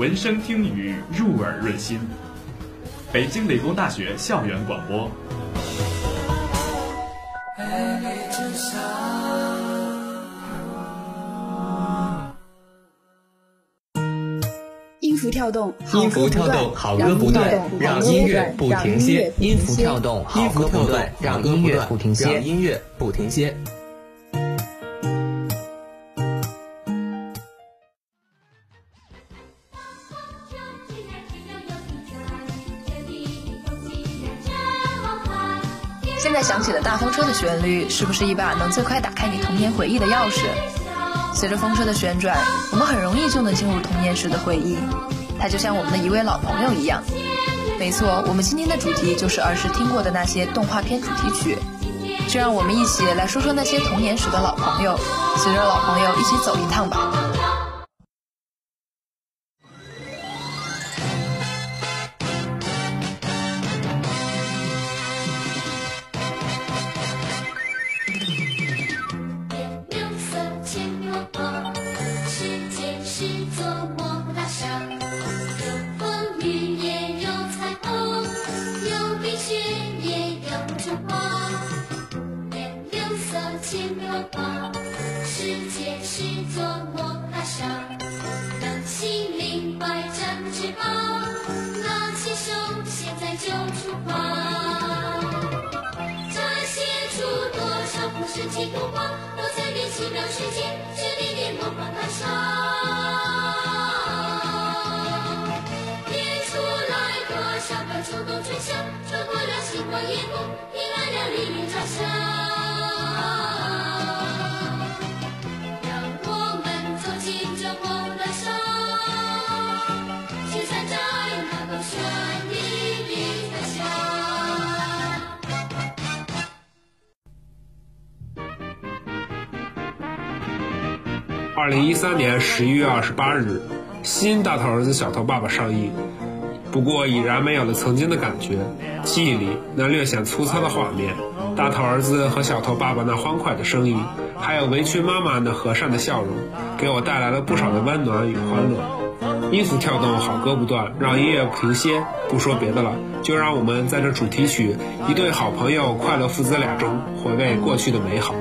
闻声听雨，入耳润心。北京理工大学校园广播。音符跳动，音符跳动，好歌不断，让音乐不停歇。音符跳动，好歌不断，让音乐不停歇。音乐不停歇。现在响起的大风车的旋律，是不是一把能最快打开你童年回忆的钥匙？随着风车的旋转，我们很容易就能进入童年时的回忆。它就像我们的一位老朋友一样。没错，我们今天的主题就是儿时听过的那些动画片主题曲。就让我们一起来说说那些童年时的老朋友，随着老朋友一起走一趟吧。二零一三年十一月二十八日，新《大头儿子小头爸爸》上映。不过已然没有了曾经的感觉，记忆里那略显粗糙的画面，大头儿子和小头爸爸那欢快的声音，还有围裙妈妈那和善的笑容，给我带来了不少的温暖与欢乐。音符跳动，好歌不断，让音乐不停歇。不说别的了，就让我们在这主题曲《一对好朋友快乐父子俩》中回味过去的美好。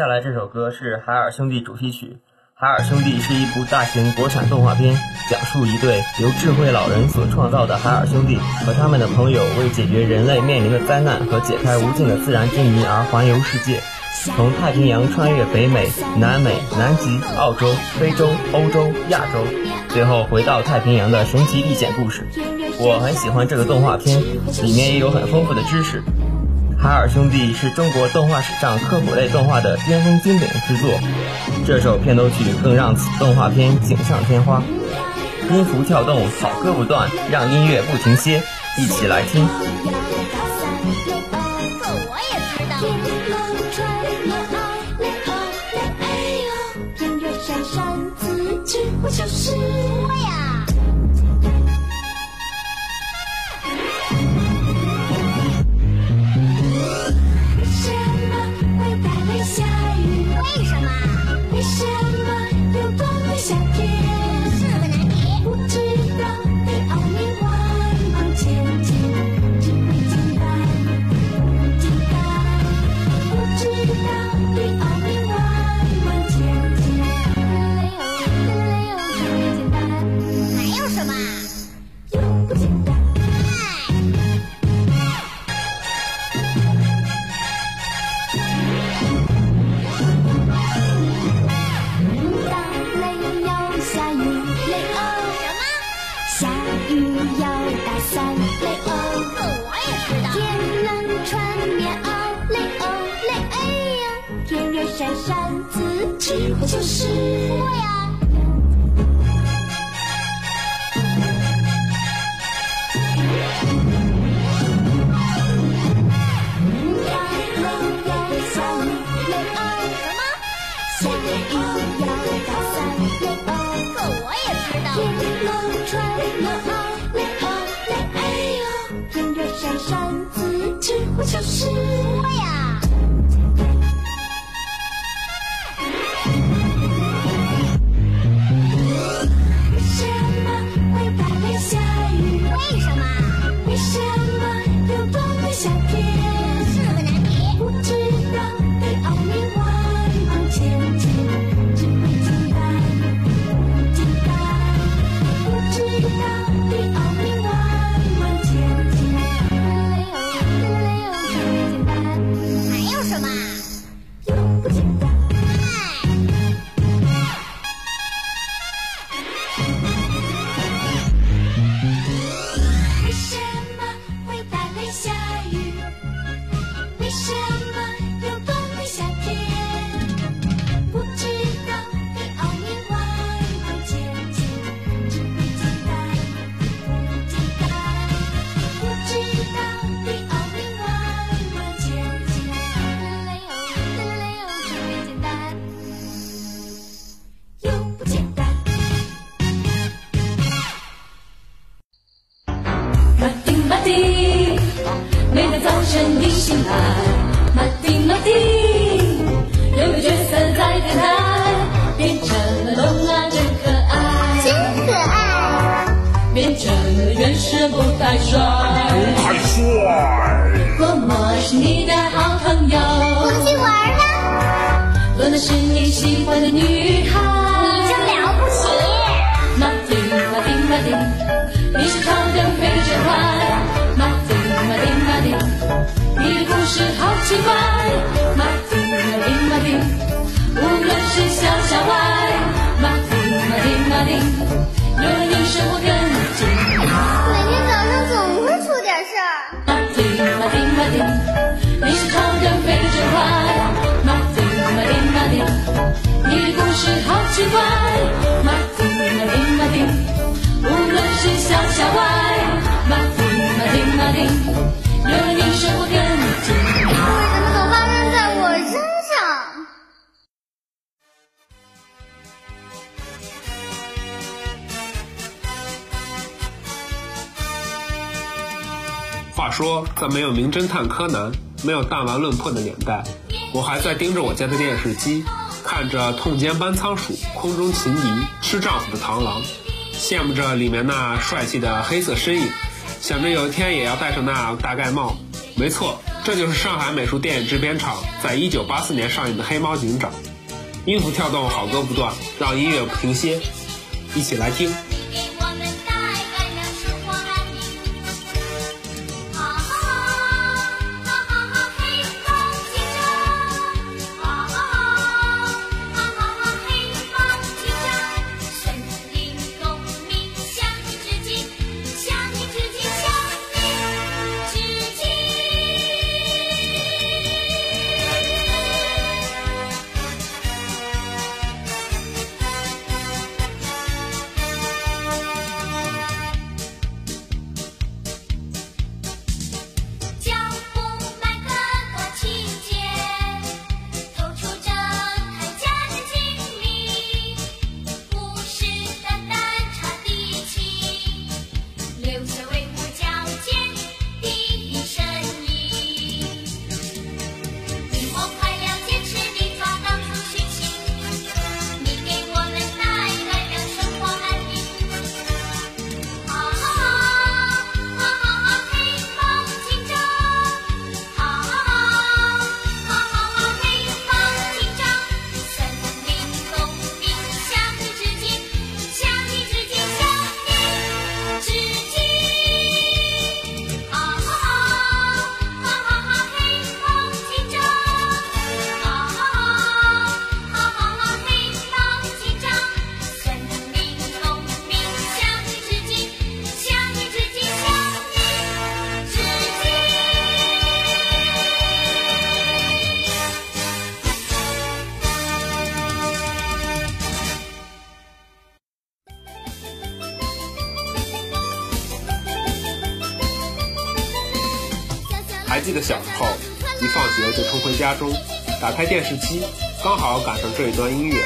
接下来这首歌是《海尔兄弟》主题曲。《海尔兄弟》是一部大型国产动画片，讲述一对由智慧老人所创造的海尔兄弟和他们的朋友为解决人类面临的灾难和解开无尽的自然之谜而环游世界，从太平洋穿越北美、南美、南极、澳洲、非洲、欧洲、亚洲，最后回到太平洋的神奇历险故事。我很喜欢这个动画片，里面也有很丰富的知识。海尔兄弟是中国动画史上科普类动画的巅峰经典之作，这首片头曲更让此动画片锦上添花。音符跳动，好歌不断，让音乐不停歇，一起来听。智慧就是。我呀。就是奇怪。马丁马丁马丁，无论是小小外。马丁马丁马丁，有了你生活更精彩。每天早上总会出点事儿。马丁马丁马丁，你是超人飞得真快。马丁马丁马丁，你的故事好奇怪。马丁马丁马丁，无论是小小外。马丁马丁马丁，有了你话说，在没有名侦探柯南、没有弹丸论破的年代，我还在盯着我家的电视机，看着痛歼班仓鼠、空中情敌、吃丈夫的螳螂，羡慕着里面那帅气的黑色身影，想着有一天也要戴上那大盖帽。没错，这就是上海美术电影制片厂在一九八四年上映的《黑猫警长》。音符跳动，好歌不断，让音乐不停歇，一起来听。还记得小时候，一放学就冲回家中，打开电视机，刚好赶上这一段音乐，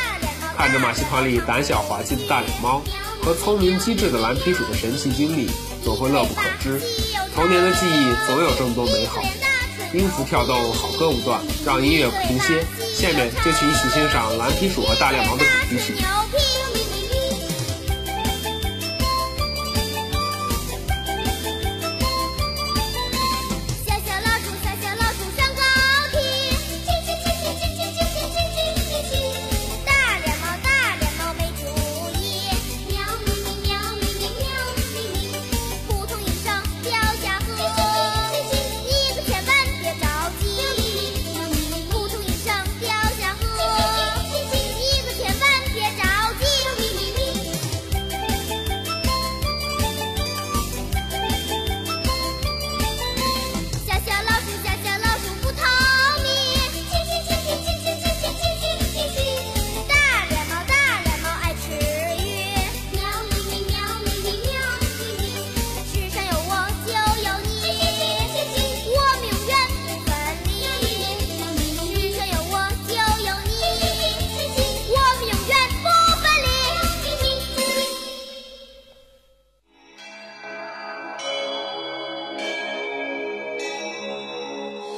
看着马戏团里胆小滑稽的大脸猫和聪明机智的蓝皮鼠的神奇经历，总会乐不可支。童年的记忆总有这么多美好。音符跳动，好歌不断，让音乐不停歇。下面就请一起欣赏蓝皮鼠和大脸猫的主题曲。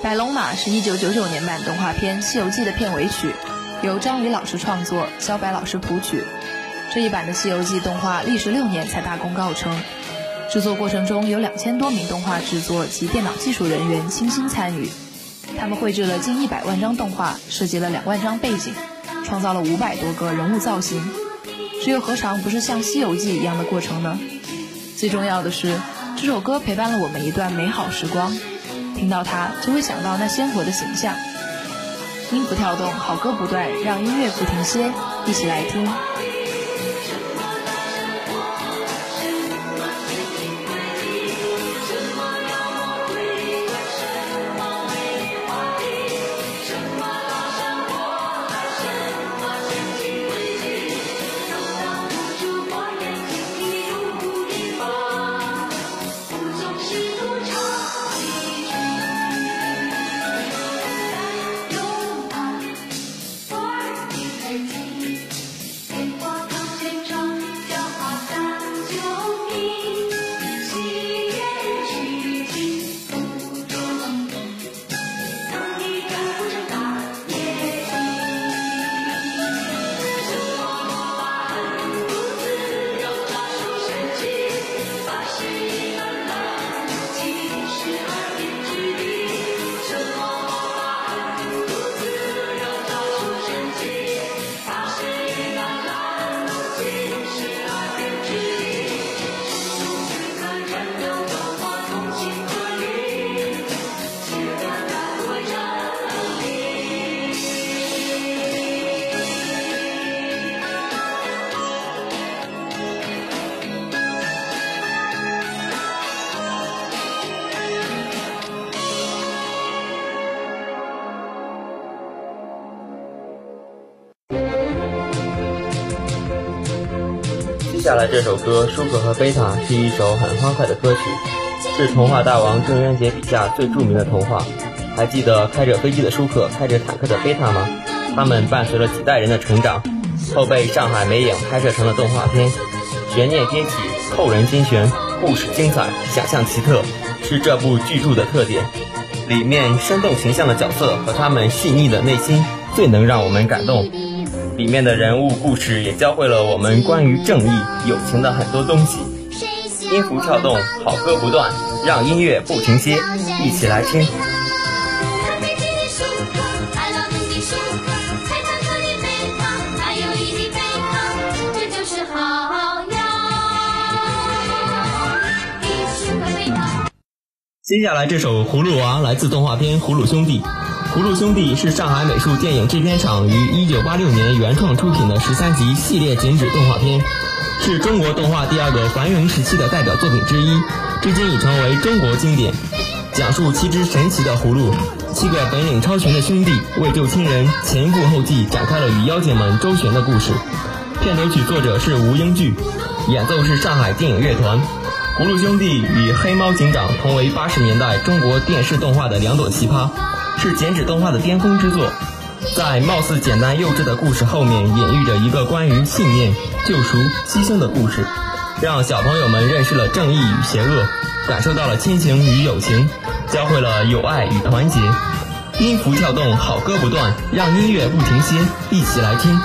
白龙马》是一九九九年版动画片《西游记》的片尾曲，由张宇老师创作，肖白老师谱曲。这一版的《西游记》动画历时六年才大功告成，制作过程中有两千多名动画制作及电脑技术人员倾心参与，他们绘制了近一百万张动画，设计了两万张背景，创造了五百多个人物造型。这又何尝不是像《西游记》一样的过程呢？最重要的是，这首歌陪伴了我们一段美好时光。听到它就会想到那鲜活的形象。音符跳动，好歌不断，让音乐不停歇，一起来听。接下来这首歌《舒克和贝塔》是一首很欢快的歌曲，是童话大王郑渊洁笔下最著名的童话。还记得开着飞机的舒克，开着坦克的贝塔吗？他们伴随了几代人的成长，后被上海美影拍摄成了动画片，悬念迭起，扣人心弦，故事精彩，想象奇特，是这部巨著的特点。里面生动形象的角色和他们细腻的内心，最能让我们感动。里面的人物故事也教会了我们关于正义、友情的很多东西。音符跳动，好歌不断，让音乐不停歇，一起来听。接下来这首《葫芦娃》来自动画片《葫芦兄弟》。《葫芦兄弟》是上海美术电影制片厂于1986年原创出品的十三集系列剪纸动画片，是中国动画第二个繁荣时期的代表作品之一，至今已成为中国经典。讲述七只神奇的葫芦，七个本领超群的兄弟为救亲人前赴后继，展开了与妖精们周旋的故事。片头曲作者是吴英炬，演奏是上海电影乐团。葫芦兄弟与黑猫警长同为八十年代中国电视动画的两朵奇葩，是剪纸动画的巅峰之作。在貌似简单幼稚的故事后面，隐喻着一个关于信念、救赎、牺牲的故事，让小朋友们认识了正义与邪恶，感受到了亲情与友情，教会了友爱与团结。音符跳动，好歌不断，让音乐不停歇，一起来听。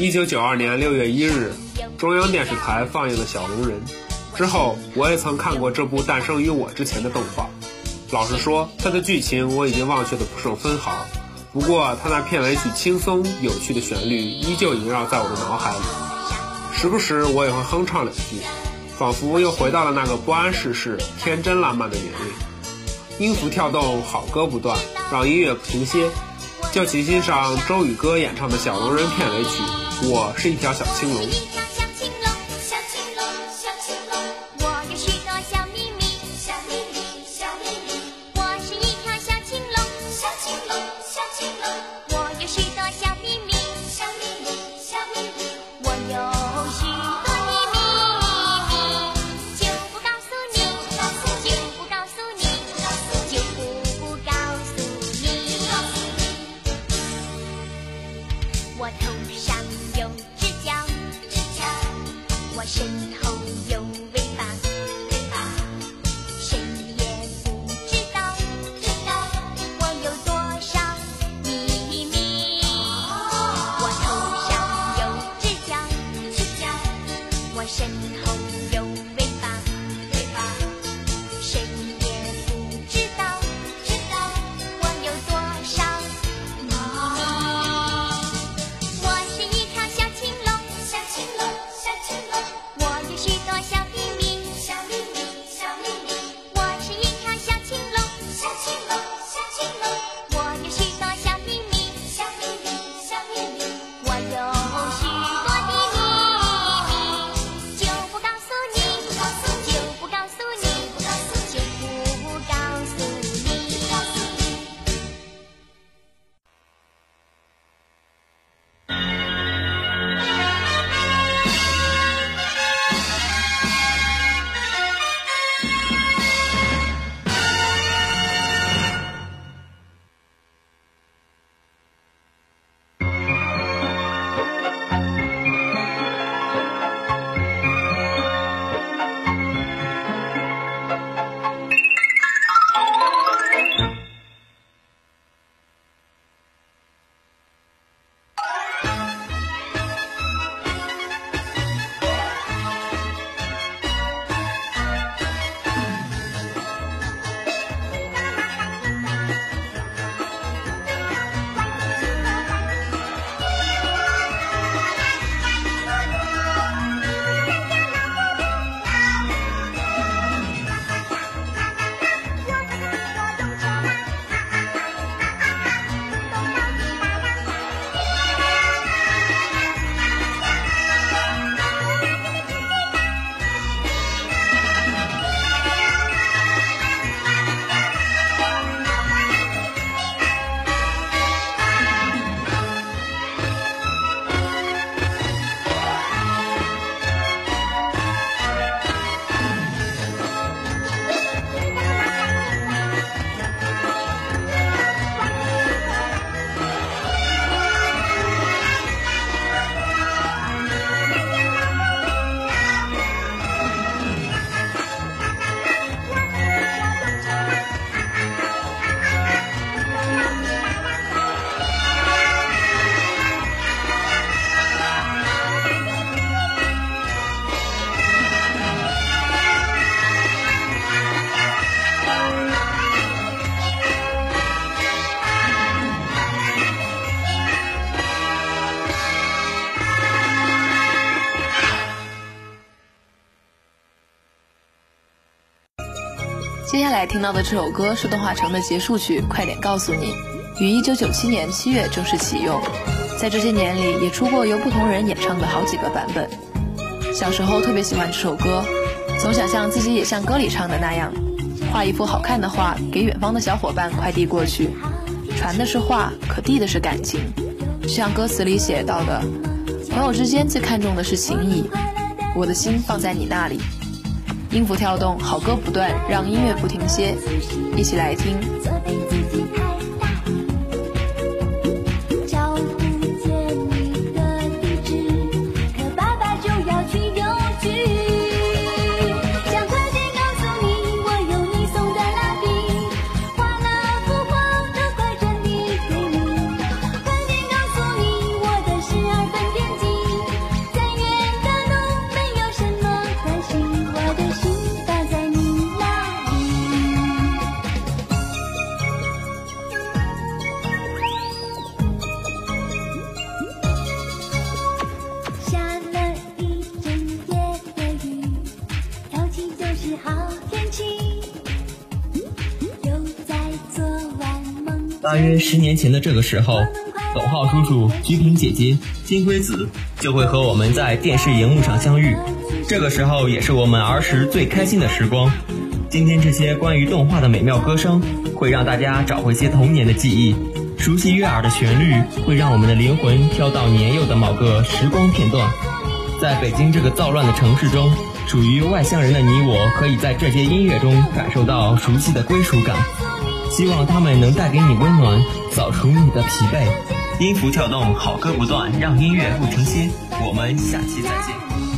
一九九二年六月一日，中央电视台放映了《小龙人》。之后，我也曾看过这部诞生于我之前的动画。老实说，它的剧情我已经忘却的不剩分毫。不过，它那片尾曲轻松有趣的旋律依旧萦绕在我的脑海里，时不时我也会哼唱两句，仿佛又回到了那个不谙世事、天真烂漫的年龄。音符跳动，好歌不断，让音乐不停歇。就请欣赏周宇歌演唱的《小龙人》片尾曲。我是一条小青龙。我头上有只角只角我身后有尾接下来听到的这首歌是动画城的结束曲《快点告诉你》，于一九九七年七月正式启用，在这些年里也出过由不同人演唱的好几个版本。小时候特别喜欢这首歌，总想象自己也像歌里唱的那样，画一幅好看的画给远方的小伙伴快递过去，传的是画，可递的是感情，就像歌词里写到的，朋友之间最看重的是情谊，我的心放在你那里。音符跳动，好歌不断，让音乐不停歇，一起来听。十年前的这个时候，董浩叔叔、菊萍姐姐、金龟子就会和我们在电视荧幕上相遇。这个时候也是我们儿时最开心的时光。今天这些关于动画的美妙歌声，会让大家找回些童年的记忆。熟悉悦耳的旋律，会让我们的灵魂飘到年幼的某个时光片段。在北京这个躁乱的城市中，属于外乡人的你我，可以在这些音乐中感受到熟悉的归属感。希望他们能带给你温暖，扫除你的疲惫。音符跳动，好歌不断，让音乐不停歇。我们下期再见。